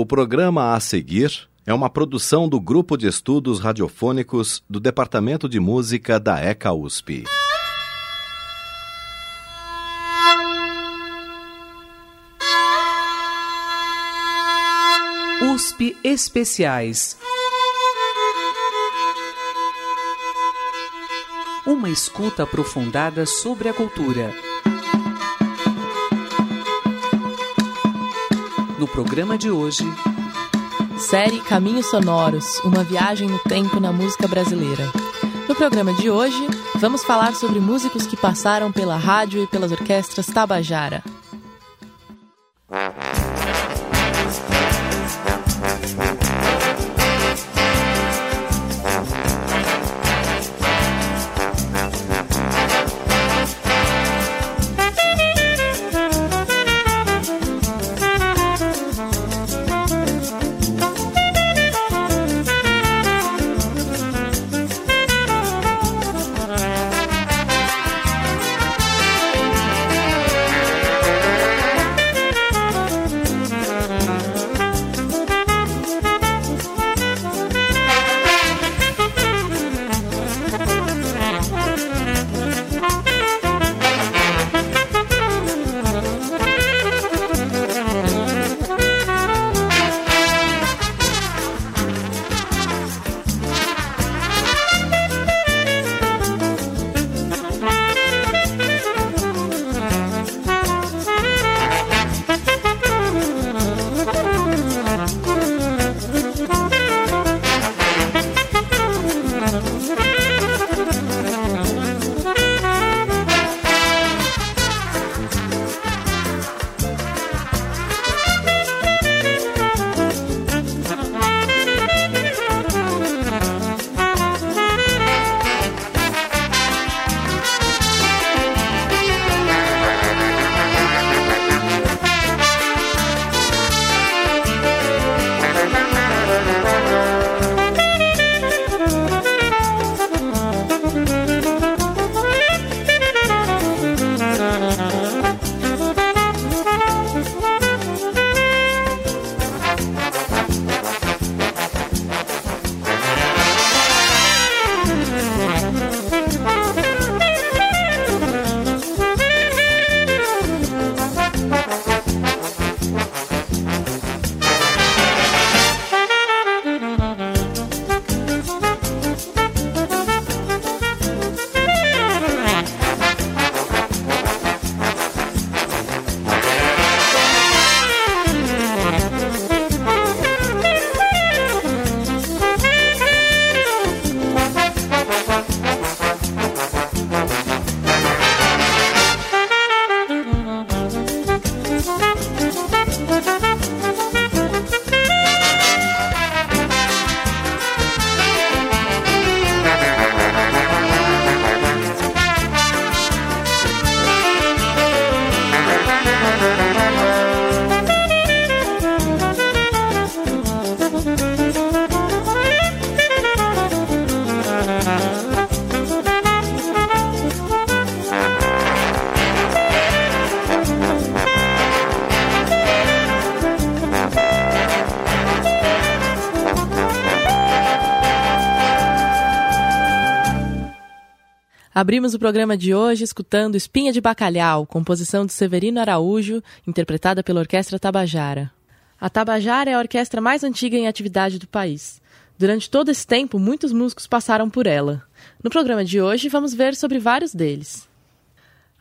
O programa a seguir é uma produção do Grupo de Estudos Radiofônicos do Departamento de Música da ECA USP. USP Especiais. Uma escuta aprofundada sobre a cultura. No programa de hoje, série Caminhos Sonoros Uma viagem no tempo na música brasileira. No programa de hoje, vamos falar sobre músicos que passaram pela rádio e pelas orquestras Tabajara. Música Abrimos o programa de hoje escutando Espinha de Bacalhau, composição de Severino Araújo, interpretada pela Orquestra Tabajara. A Tabajara é a orquestra mais antiga em atividade do país. Durante todo esse tempo, muitos músicos passaram por ela. No programa de hoje, vamos ver sobre vários deles.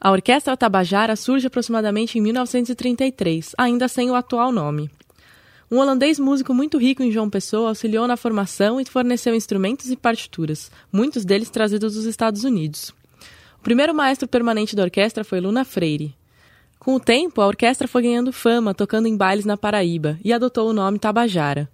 A Orquestra Tabajara surge aproximadamente em 1933, ainda sem o atual nome. Um holandês músico muito rico em João Pessoa auxiliou na formação e forneceu instrumentos e partituras, muitos deles trazidos dos Estados Unidos. O primeiro maestro permanente da orquestra foi Luna Freire. Com o tempo, a orquestra foi ganhando fama, tocando em bailes na Paraíba, e adotou o nome Tabajara.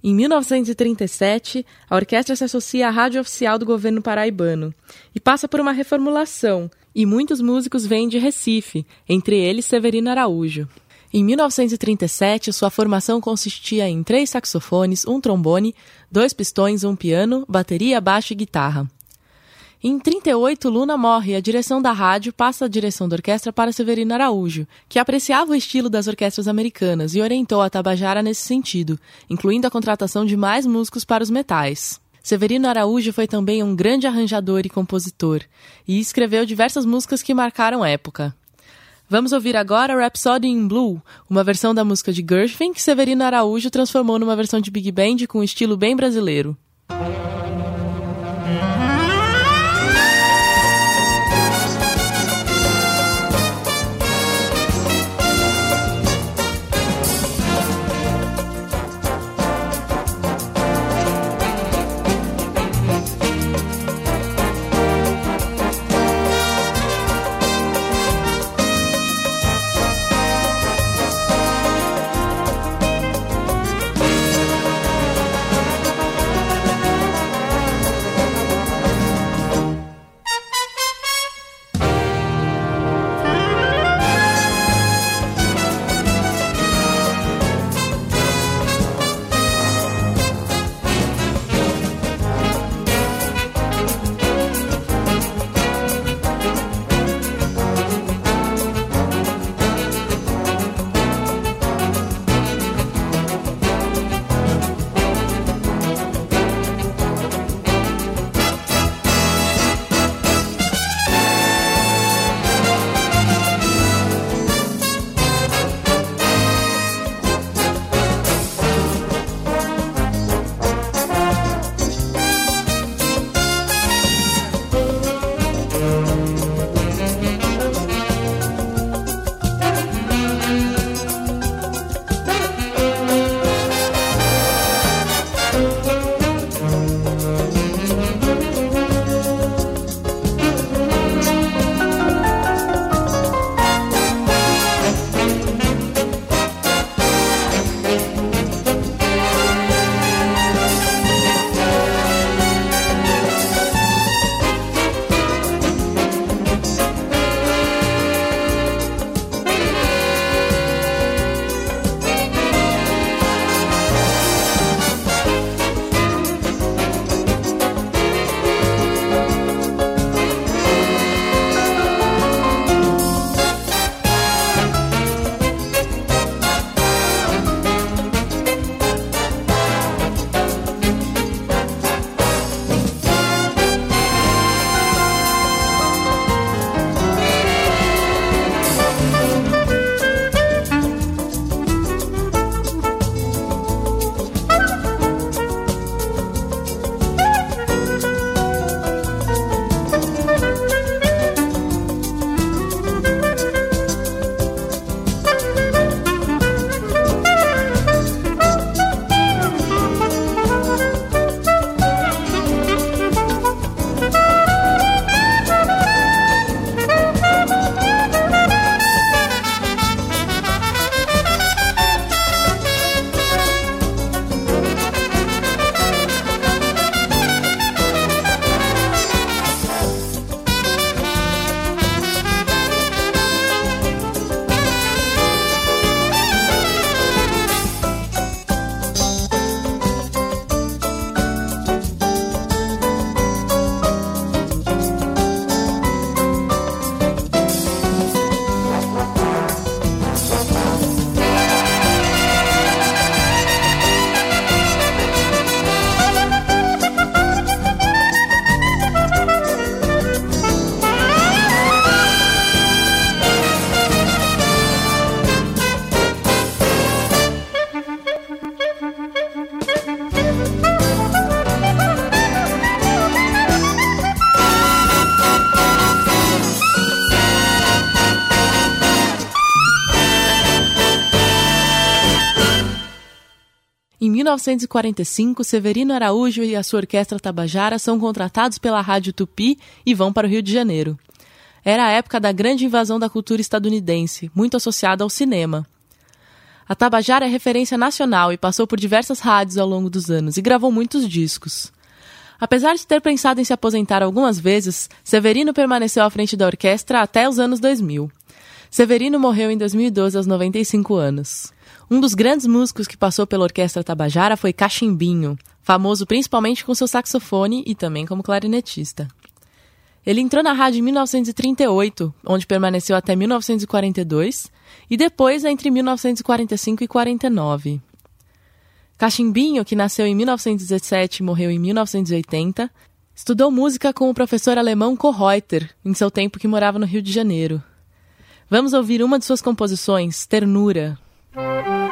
Em 1937, a orquestra se associa à rádio oficial do governo paraibano e passa por uma reformulação, e muitos músicos vêm de Recife, entre eles Severino Araújo. Em 1937, sua formação consistia em três saxofones, um trombone, dois pistões, um piano, bateria, baixo e guitarra. Em 38, Luna morre e a direção da rádio passa a direção da orquestra para Severino Araújo, que apreciava o estilo das orquestras americanas e orientou a Tabajara nesse sentido, incluindo a contratação de mais músicos para os metais. Severino Araújo foi também um grande arranjador e compositor, e escreveu diversas músicas que marcaram época. Vamos ouvir agora Rhapsody in Blue, uma versão da música de Gershwin que Severino Araújo transformou numa versão de big band com um estilo bem brasileiro. 1945, Severino Araújo e a sua orquestra Tabajara são contratados pela Rádio Tupi e vão para o Rio de Janeiro. Era a época da grande invasão da cultura estadunidense, muito associada ao cinema. A Tabajara é referência nacional e passou por diversas rádios ao longo dos anos e gravou muitos discos. Apesar de ter pensado em se aposentar algumas vezes, Severino permaneceu à frente da orquestra até os anos 2000. Severino morreu em 2012 aos 95 anos. Um dos grandes músicos que passou pela Orquestra Tabajara foi Cachimbinho, famoso principalmente com seu saxofone e também como clarinetista. Ele entrou na rádio em 1938, onde permaneceu até 1942, e depois entre 1945 e 49. Cachimbinho, que nasceu em 1917 e morreu em 1980, estudou música com o professor alemão Kohreuter, em seu tempo que morava no Rio de Janeiro. Vamos ouvir uma de suas composições, Ternura. A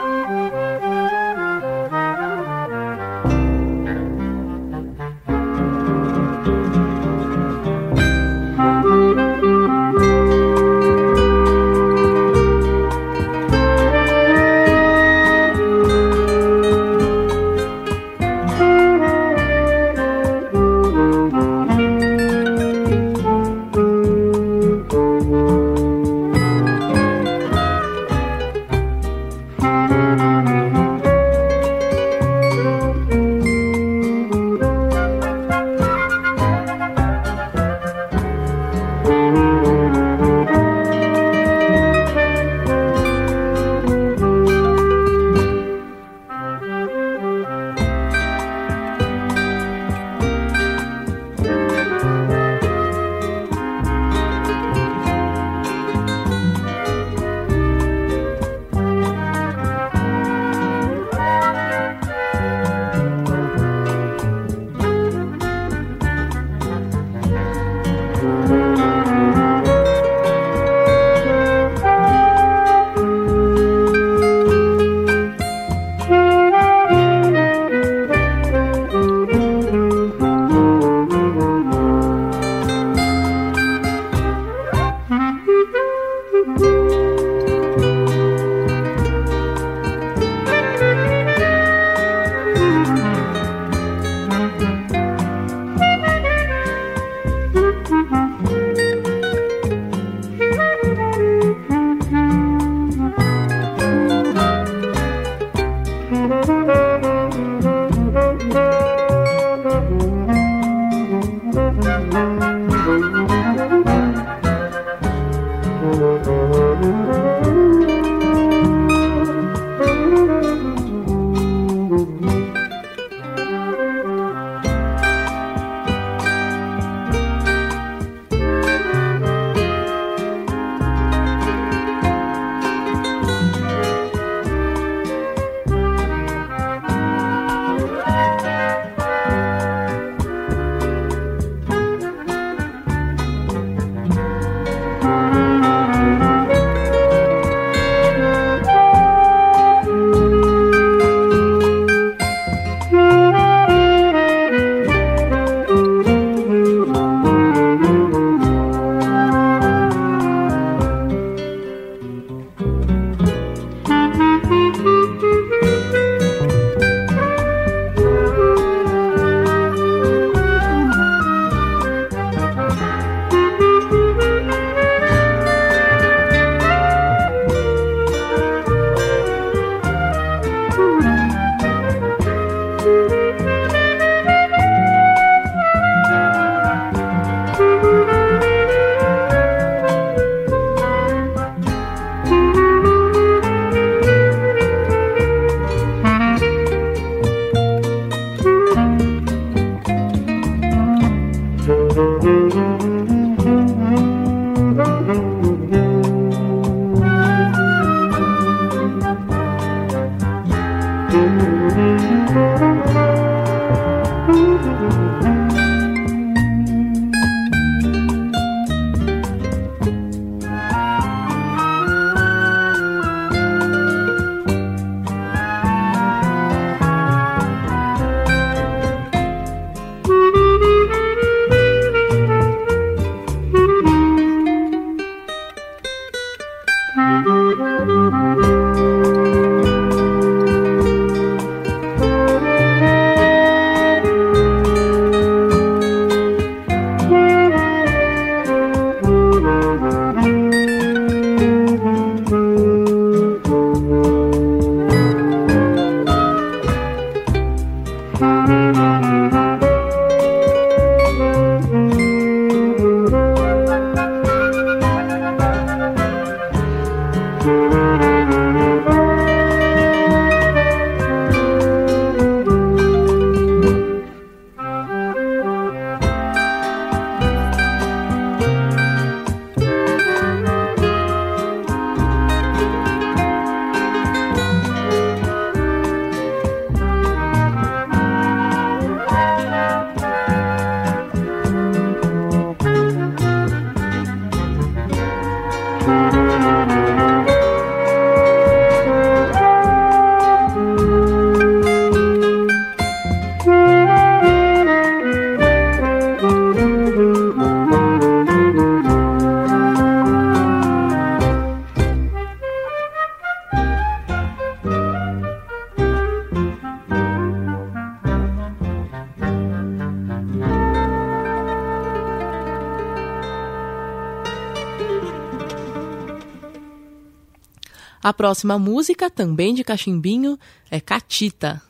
próxima música, também de cachimbinho, é Catita.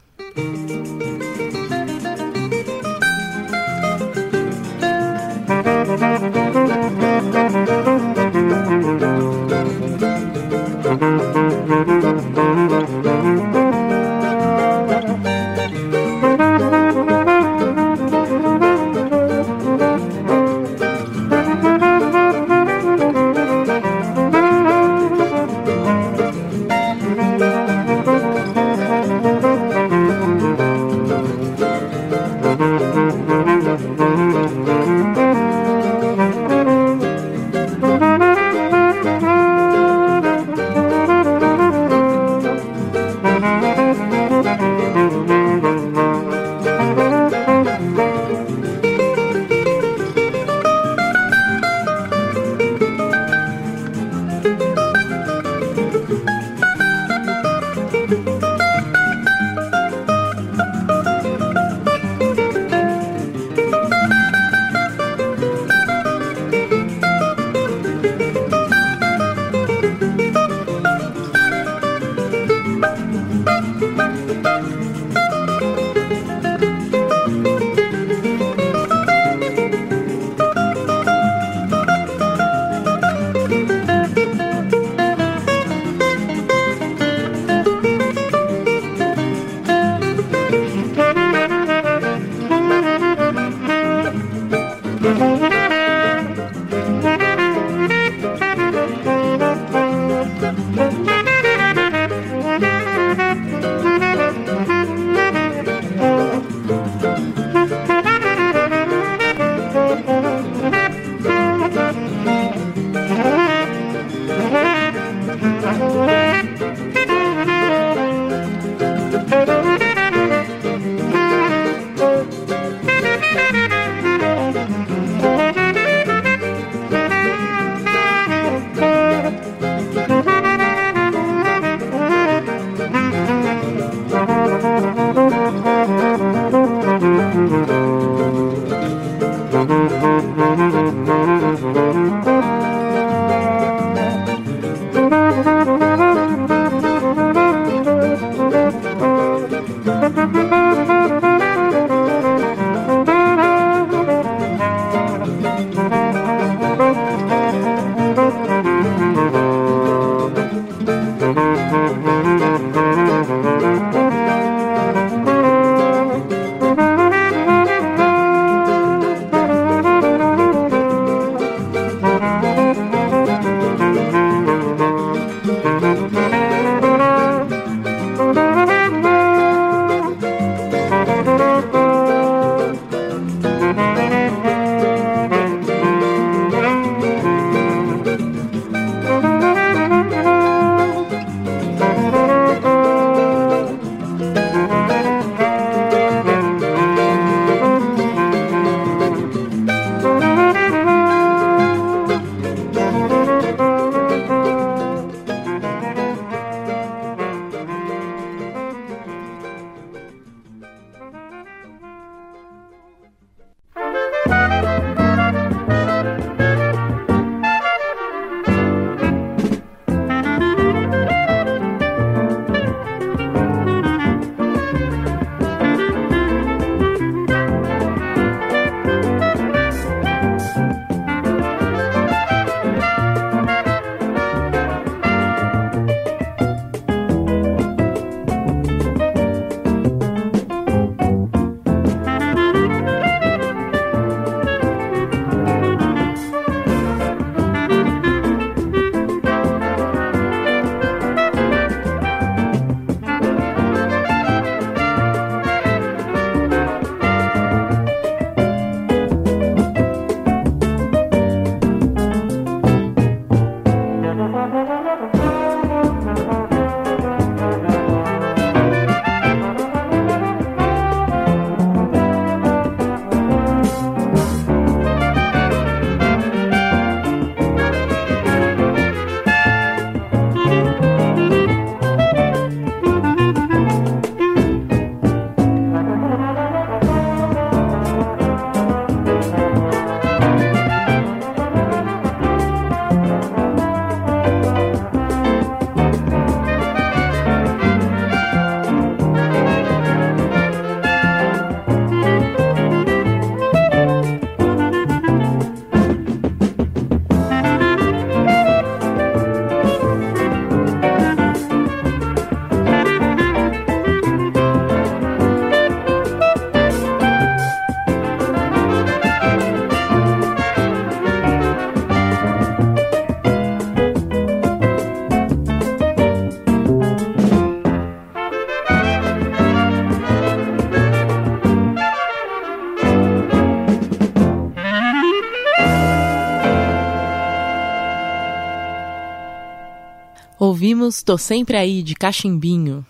Ouvimos Tô Sempre Aí, de Cachimbinho.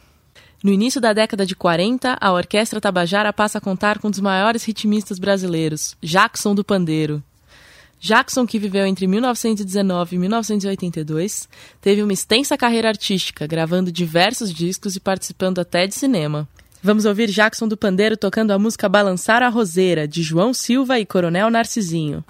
No início da década de 40, a Orquestra Tabajara passa a contar com um dos maiores ritmistas brasileiros, Jackson do Pandeiro. Jackson, que viveu entre 1919 e 1982, teve uma extensa carreira artística, gravando diversos discos e participando até de cinema. Vamos ouvir Jackson do Pandeiro tocando a música Balançar a Roseira, de João Silva e Coronel Narcisinho.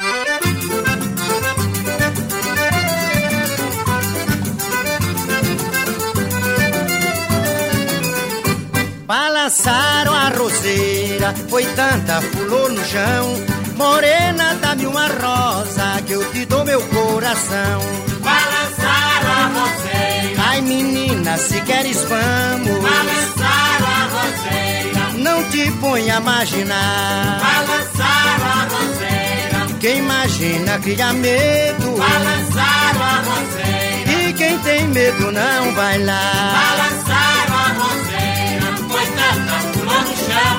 Balançaram a roseira, foi tanta pulou no chão. Morena, dá-me uma rosa que eu te dou meu coração. Balançaram a roseira. Ai menina, se queres vamos. Balançaram a roseira. Não te ponha a imaginar. Balançaram a roseira. Quem imagina cria medo. Balançaram a roseira. E quem tem medo não vai lá. Balançaram a roseira. Tanta pulou no chão.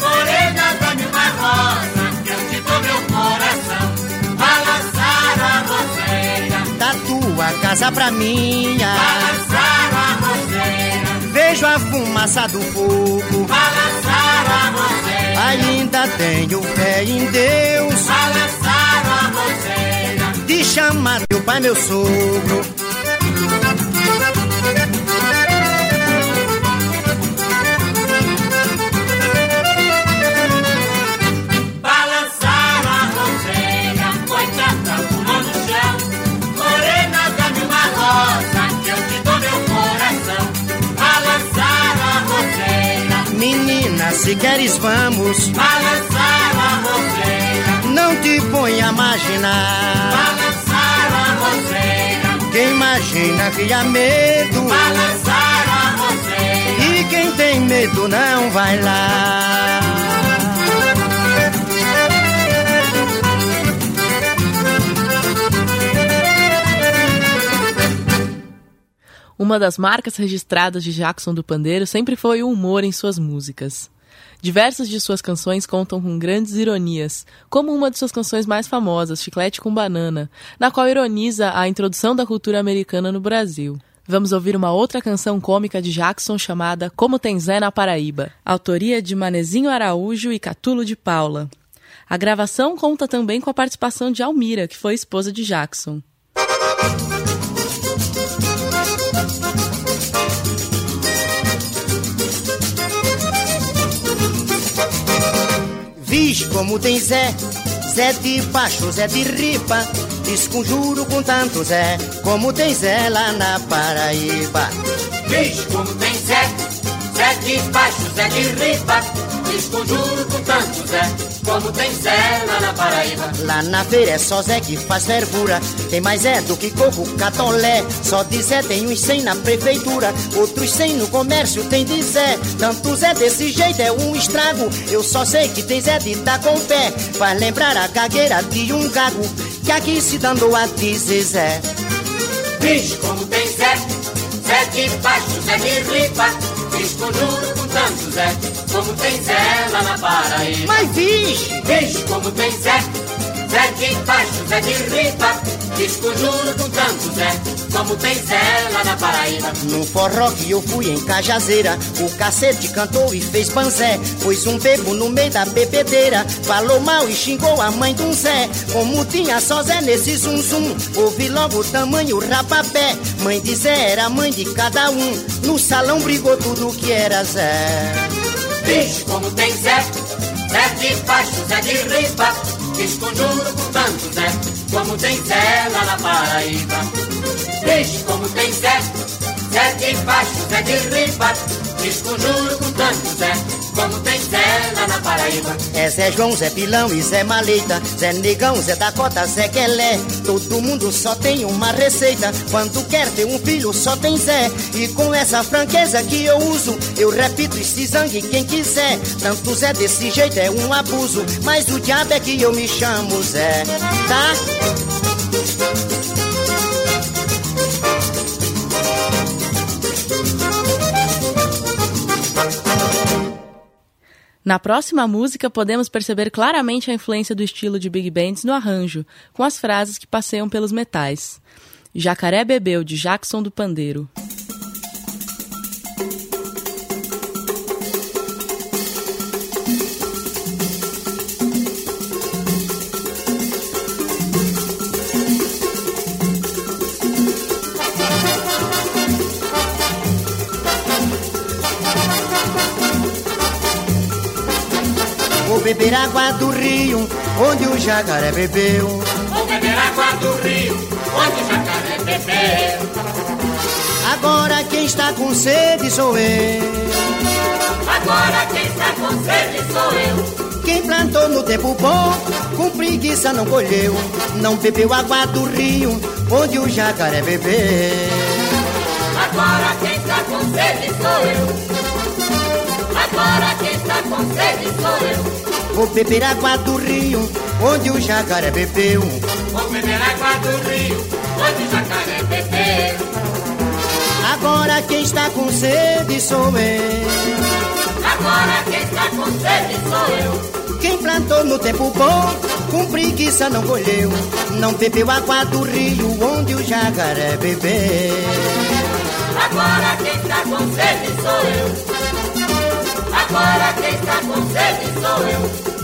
Morena, dá-me uma rosa que eu te dou meu coração. Balançaram a roseira. Da tua casa pra minha. Balançaram a roseira. Vejo a fumaça do fogo. Balançaram a roseira. Ainda tenho fé em Deus. Balançaram a roseira. De chamar meu pai, meu sogro. Se queres vamos. balançaram a roseira, Não te ponha a imaginar. balançaram a roseira, Quem imagina cria medo. balançaram a roseira. E quem tem medo não vai lá. Uma das marcas registradas de Jackson do Pandeiro sempre foi o humor em suas músicas. Diversas de suas canções contam com grandes ironias, como uma de suas canções mais famosas, Chiclete com Banana, na qual ironiza a introdução da cultura americana no Brasil. Vamos ouvir uma outra canção cômica de Jackson chamada Como Tem Zé na Paraíba, autoria de Manezinho Araújo e Catulo de Paula. A gravação conta também com a participação de Almira, que foi esposa de Jackson. Viz como tem Zé, Zé de baixo, Zé de ripa. Desconjuro com tanto Zé, como tem Zé lá na Paraíba. Diz como tem Zé, Zé de baixo, Zé de riba. Diz conjuro com tanto Zé, como tem Zé lá na Paraíba. Lá na feira é só Zé que faz fervura. Tem mais Zé do que coco, catolé. Só de Zé tem uns 100 na prefeitura. Outros 100 no comércio tem de Zé. Tanto Zé desse jeito é um estrago. Eu só sei que tem Zé de tá com pé. Faz lembrar a cagueira de um gago. Que aqui se danou a dizer Zé. Diz como tem Zé, Zé de baixo, Zé de riba. Diz conjuro com tanto Zé, como tem Zé lá na Paraíba. Mas viz! Diz como tem Zé, Zé de baixo, Zé de riba. Diz conjuro com tanto Zé, como tem Zé lá na Paraíba. No forró que eu fui em Cajazeira, o cacete cantou e fez panzé. Pôs um bebo no meio da bebedeira, falou mal e xingou a mãe de um Zé. Como tinha só Zé nesse zum zum, ouvi logo o tamanho rapapé. Mãe de Zé era mãe de cada um, no salão brigou tudo que era Zé. Diz como tem Zé, Zé de baixo, Zé de riba. Conjuro com tanto Zé, como tem Zé lá na Paraíba. Diz como tem Zé, Zé de baixo, Zé de riba. Conjuro com tanto Zé, como tem Zé lá na Paraíba. É Zé João, Zé Pilão e Zé Maleta, Zé Negão, Zé Dakota, Zé Quelé. Todo mundo só tem uma receita. Quando quer ter um filho, só tem Zé. E com essa franqueza que eu uso, eu repito e se zangue quem quiser. Tanto Zé desse jeito é um abuso. Mas o diabo é que eu me chamo Zé, tá? Na próxima música, podemos perceber claramente a influência do estilo de big bands no arranjo, com as frases que passeiam pelos metais. Jacaré Bebeu, de Jackson do Pandeiro. Beber água do rio, onde o jacaré bebeu. Vou beber água do rio, onde o jacaré bebeu. Agora quem está com sede sou eu. Agora quem está com sede sou eu. Quem plantou no tempo bom, com preguiça não colheu. Não bebeu água do rio, onde o jacaré bebeu. Agora quem está com sede sou eu. Agora quem está com sede sou eu. Vou beber água do rio, onde o jacaré bebeu. Vou beber água do rio, onde o jacaré bebeu. Agora quem está com sede sou eu. Agora quem está com sede sou eu. Quem plantou no tempo bom, com preguiça não colheu. Não bebeu água do rio, onde o jacaré bebeu. Agora quem está com sede sou eu. Agora está com sede sou eu.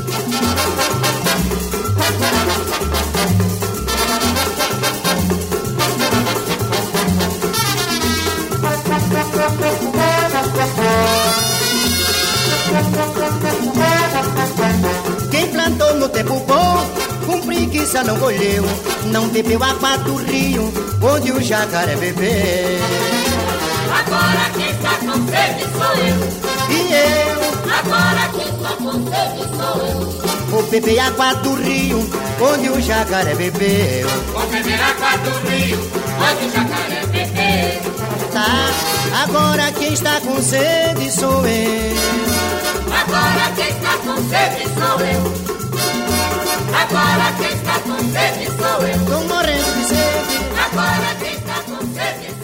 Quem plantou no tempo bom, com preguiça não colheu. Não bebeu água do rio, onde o jacaré bebeu. Agora quem está com sede sou eu. E eu Agora quem está com sede sou eu. vou beber água do rio, onde o jacaré bebeu. Vou beber água do rio, onde o jacaré bebeu. Tá, agora quem está com sede sou eu. Agora quem está com sede sou eu. Agora quem está com sede sou eu. Tô morrendo de sede. Agora quem está com sede sou eu.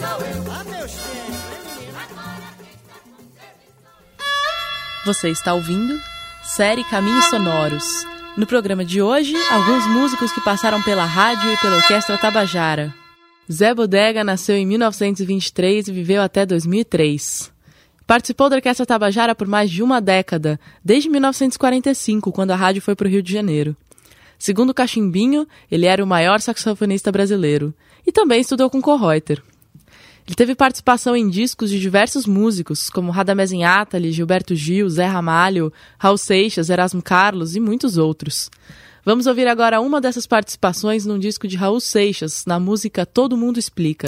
Você está ouvindo série Caminhos Sonoros. No programa de hoje, alguns músicos que passaram pela rádio e pela Orquestra Tabajara. Zé Bodega nasceu em 1923 e viveu até 2003. Participou da Orquestra Tabajara por mais de uma década, desde 1945, quando a rádio foi para o Rio de Janeiro. Segundo Cachimbinho, ele era o maior saxofonista brasileiro e também estudou com Kohreuter. Ele teve participação em discos de diversos músicos, como Radamés Atali, Gilberto Gil, Zé Ramalho, Raul Seixas, Erasmo Carlos e muitos outros. Vamos ouvir agora uma dessas participações num disco de Raul Seixas, na música Todo Mundo Explica.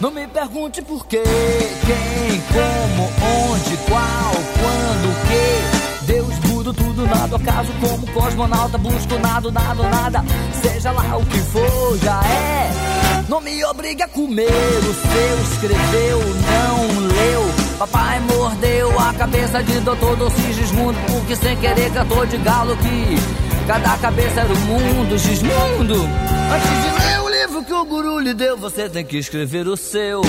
Não me pergunte por quê, quem, como, onde, qual, quando, o quê. Deus, tudo, tudo, nada, acaso como cosmonauta, busco nada, nada, nada. Seja lá o que for, já é. Não me obrigue a comer o seu, escreveu, não leu. Papai mordeu a cabeça de doutor Doce Gismundo, porque sem querer cantou de galo que cada cabeça era o mundo, Gismundo. Antes de ler o livro que o guru lhe deu, você tem que escrever o seu.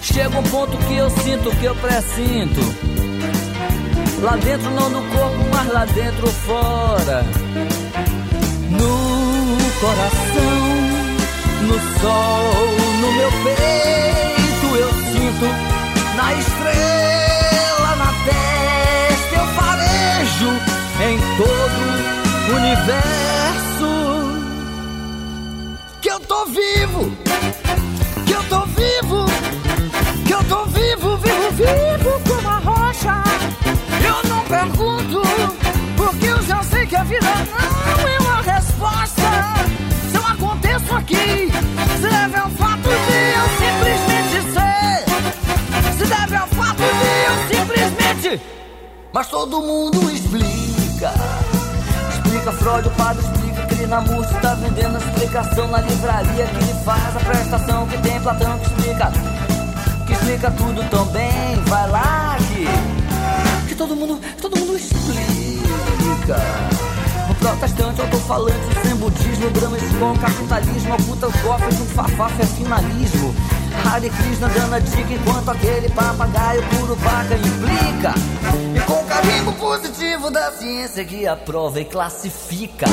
Chega um ponto que eu sinto, que eu pressinto. Lá dentro, não no corpo, mas lá dentro, fora. No coração, no sol, no meu peito, eu sinto. Na estrela, na testa, eu farejo em todo o universo. Que eu tô vivo, que eu tô vivo, que eu tô vivo, vivo, vivo como a rocha. Eu não pergunto, porque eu já sei que a vida não é uma resposta. Eu aqui, se deve ao fato de eu simplesmente ser. Se deve ao fato de eu simplesmente. Mas todo mundo explica. Explica Freud, o padre explica que na música tá vendendo explicação na livraria que ele faz a prestação que tem Platão que explica. Que explica tudo tão bem, vai lá que que todo mundo, todo mundo explica. O protestante, autofalante, sem budismo, Com capitalismo, oculta os cofres, um fafafa é finalismo. Hare Krishna dando a dica enquanto aquele papagaio puro vaca implica. E com o carimbo positivo da ciência que aprova e classifica.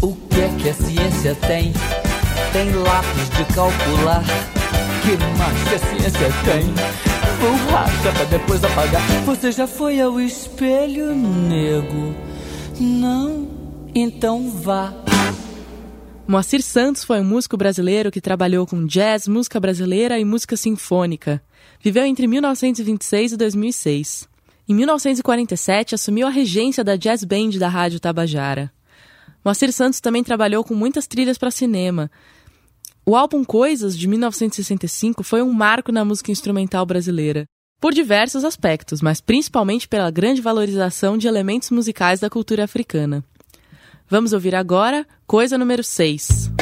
O que é que a ciência tem? tem lápis de calcular. Que mais que a ciência tem? Borracha pra depois apagar. Você já foi ao espelho, nego? Não? Então vá. Moacir Santos foi um músico brasileiro que trabalhou com jazz, música brasileira e música sinfônica. Viveu entre 1926 e 2006. Em 1947, assumiu a regência da Jazz Band da Rádio Tabajara. Moacir Santos também trabalhou com muitas trilhas para cinema. O álbum Coisas, de 1965, foi um marco na música instrumental brasileira, por diversos aspectos, mas principalmente pela grande valorização de elementos musicais da cultura africana. Vamos ouvir agora Coisa número 6.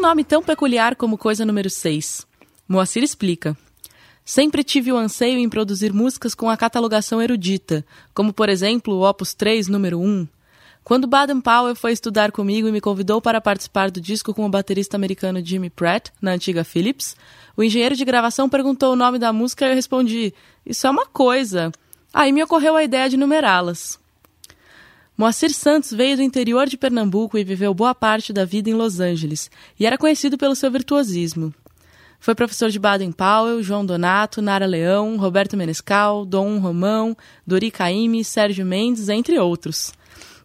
Um nome tão peculiar como Coisa Número 6? Moacir explica. Sempre tive o anseio em produzir músicas com a catalogação erudita, como por exemplo o Opus 3, número 1. Quando Baden Powell foi estudar comigo e me convidou para participar do disco com o baterista americano Jimmy Pratt, na antiga Philips, o engenheiro de gravação perguntou o nome da música e eu respondi: Isso é uma coisa. Aí me ocorreu a ideia de numerá-las. Moacir Santos veio do interior de Pernambuco e viveu boa parte da vida em Los Angeles, e era conhecido pelo seu virtuosismo. Foi professor de Baden Powell, João Donato, Nara Leão, Roberto Menescal, Dom Romão, Dori Caymmi, Sérgio Mendes, entre outros.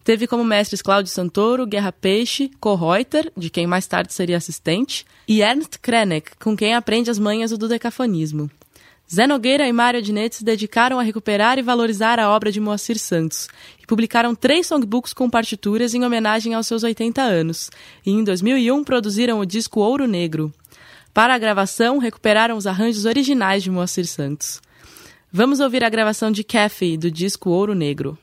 Teve como mestres Cláudio Santoro, Guerra Peixe, Korreuter, de quem mais tarde seria assistente, e Ernst Krenek, com quem aprende as manhas do decafonismo. Zé Nogueira e Mário Adnet se dedicaram a recuperar e valorizar a obra de Moacir Santos e publicaram três songbooks com partituras em homenagem aos seus 80 anos, e em 2001 produziram o disco Ouro Negro. Para a gravação, recuperaram os arranjos originais de Moacir Santos. Vamos ouvir a gravação de Kathy do disco Ouro Negro.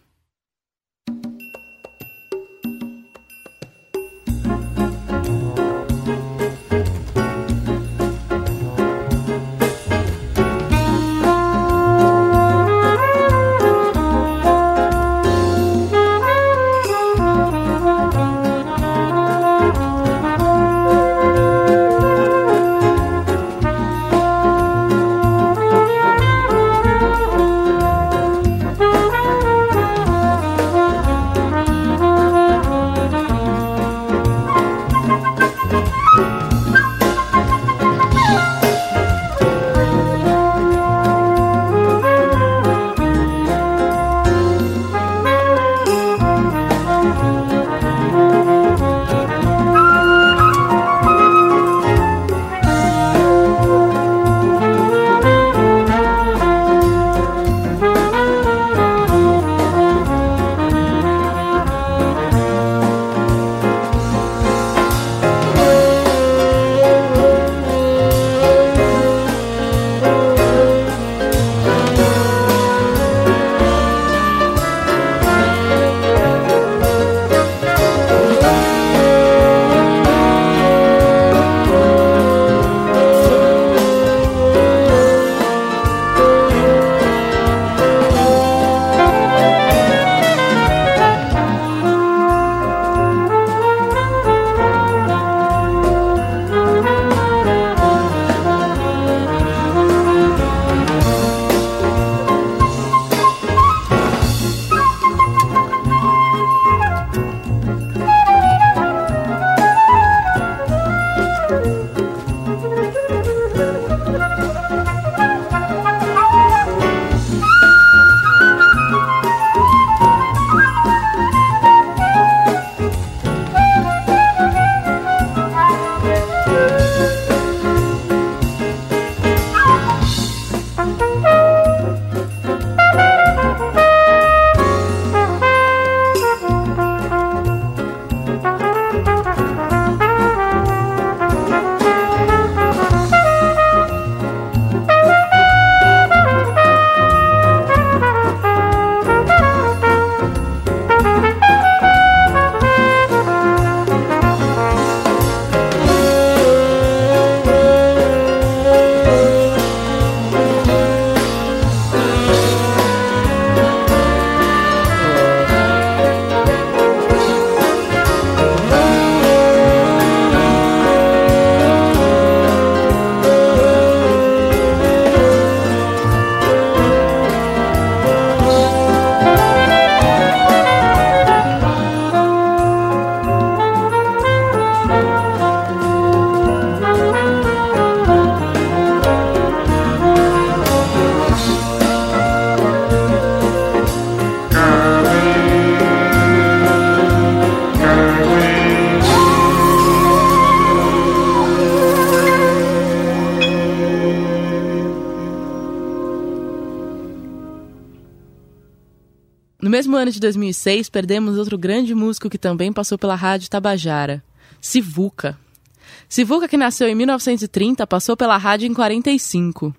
Ano de 2006, perdemos outro grande músico que também passou pela rádio Tabajara, Sivuca. Sivuca, que nasceu em 1930, passou pela rádio em 45.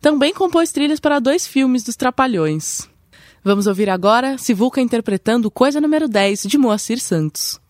Também compôs trilhas para dois filmes dos Trapalhões. Vamos ouvir agora Sivuca interpretando Coisa Número 10, de Moacir Santos.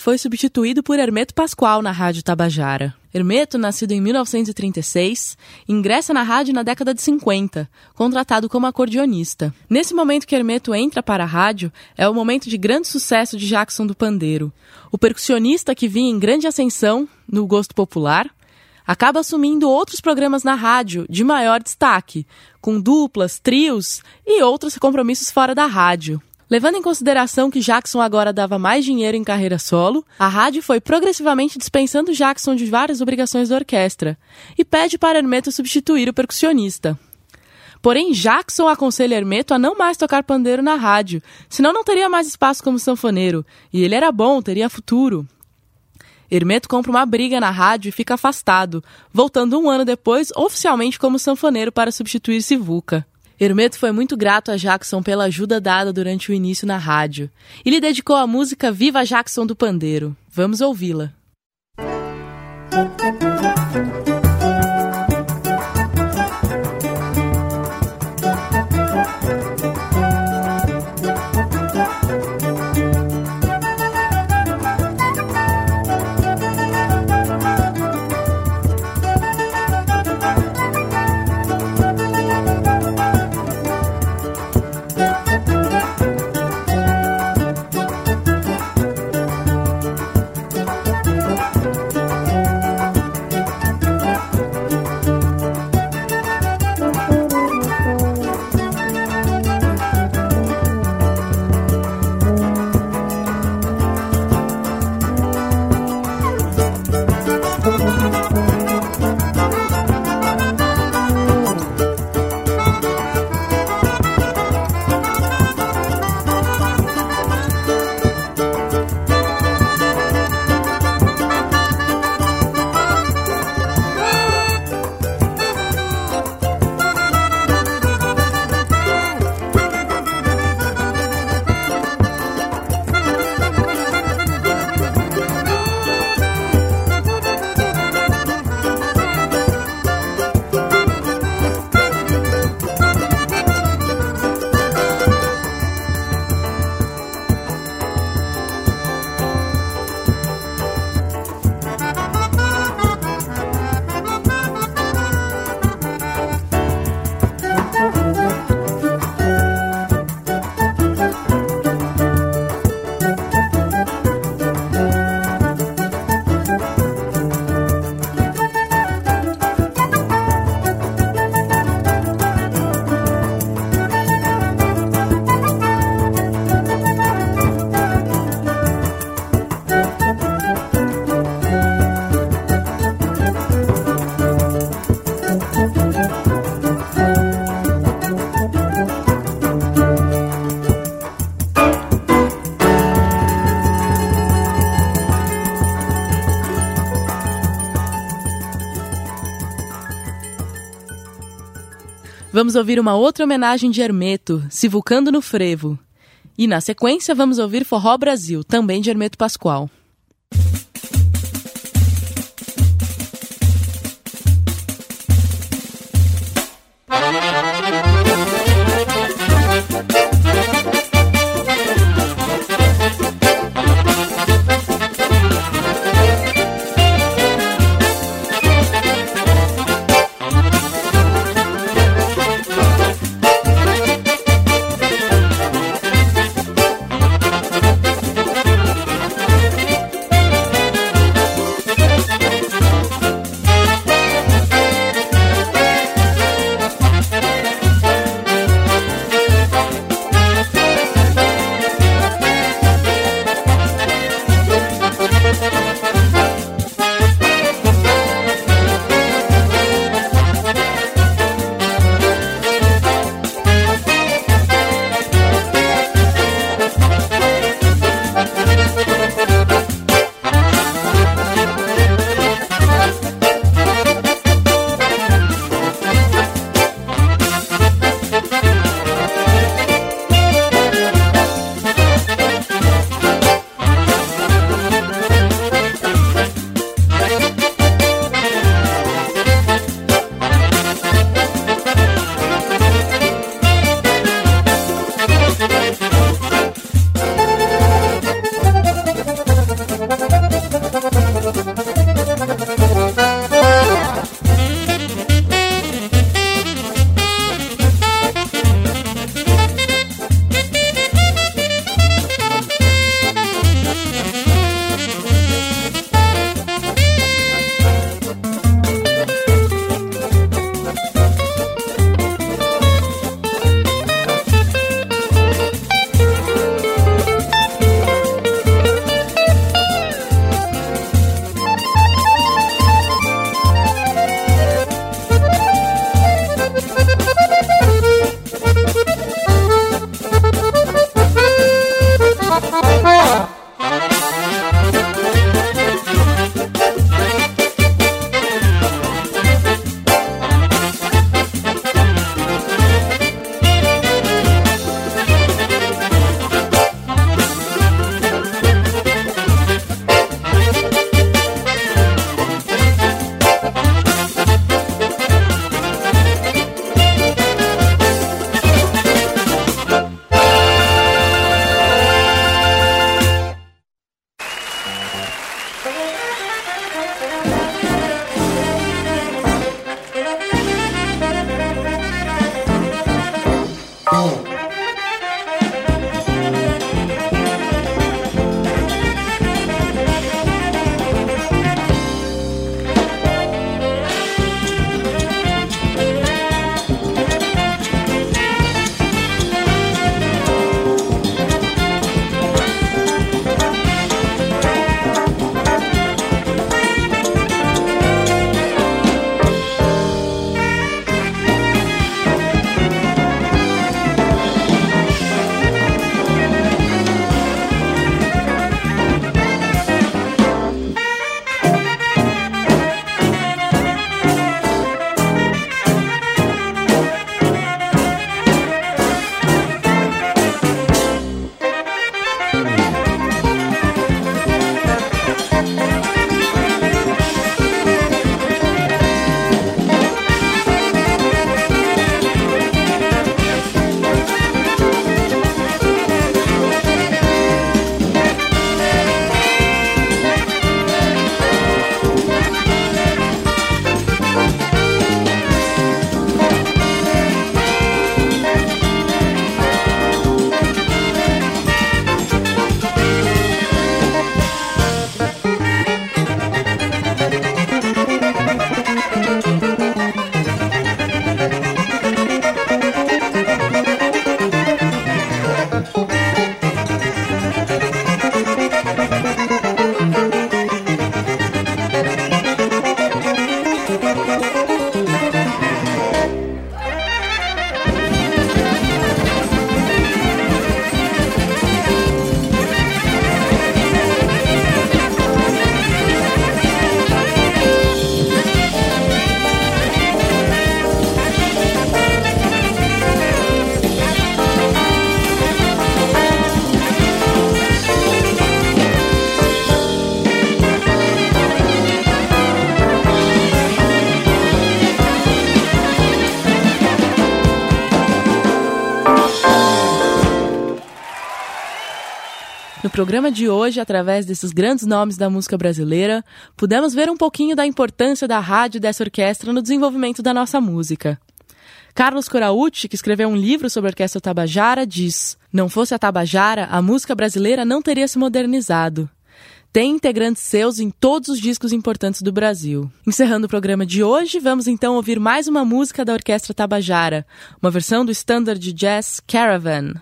Foi substituído por Hermeto Pascoal na Rádio Tabajara. Hermeto, nascido em 1936, ingressa na rádio na década de 50, contratado como acordeonista. Nesse momento que Hermeto entra para a rádio, é o momento de grande sucesso de Jackson do Pandeiro. O percussionista que vinha em grande ascensão no gosto popular, acaba assumindo outros programas na rádio de maior destaque, com duplas, trios e outros compromissos fora da rádio. Levando em consideração que Jackson agora dava mais dinheiro em carreira solo, a rádio foi progressivamente dispensando Jackson de várias obrigações da orquestra e pede para Hermeto substituir o percussionista. Porém, Jackson aconselha Hermeto a não mais tocar pandeiro na rádio, senão não teria mais espaço como sanfoneiro, e ele era bom, teria futuro. Hermeto compra uma briga na rádio e fica afastado, voltando um ano depois oficialmente como sanfoneiro para substituir Sivuca. Hermeto foi muito grato a Jackson pela ajuda dada durante o início na rádio e lhe dedicou a música Viva Jackson do Pandeiro. Vamos ouvi-la. Vamos ouvir uma outra homenagem de Hermeto, Sivucando no Frevo. E na sequência vamos ouvir Forró Brasil, também de Hermeto Pascoal. Programa de hoje, através desses grandes nomes da música brasileira, pudemos ver um pouquinho da importância da rádio dessa orquestra no desenvolvimento da nossa música. Carlos Coraucci, que escreveu um livro sobre a Orquestra Tabajara, diz: Não fosse a Tabajara, a música brasileira não teria se modernizado. Tem integrantes seus em todos os discos importantes do Brasil. Encerrando o programa de hoje, vamos então ouvir mais uma música da Orquestra Tabajara, uma versão do standard jazz Caravan.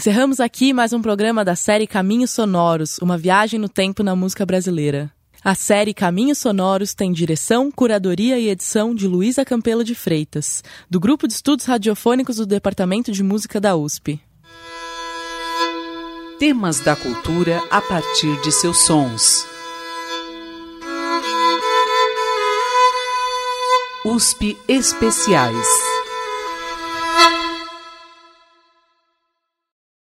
Encerramos aqui mais um programa da série Caminhos Sonoros, uma viagem no tempo na música brasileira. A série Caminhos Sonoros tem direção, curadoria e edição de Luísa Campelo de Freitas, do Grupo de Estudos Radiofônicos do Departamento de Música da USP. Temas da cultura a partir de seus sons. USP Especiais.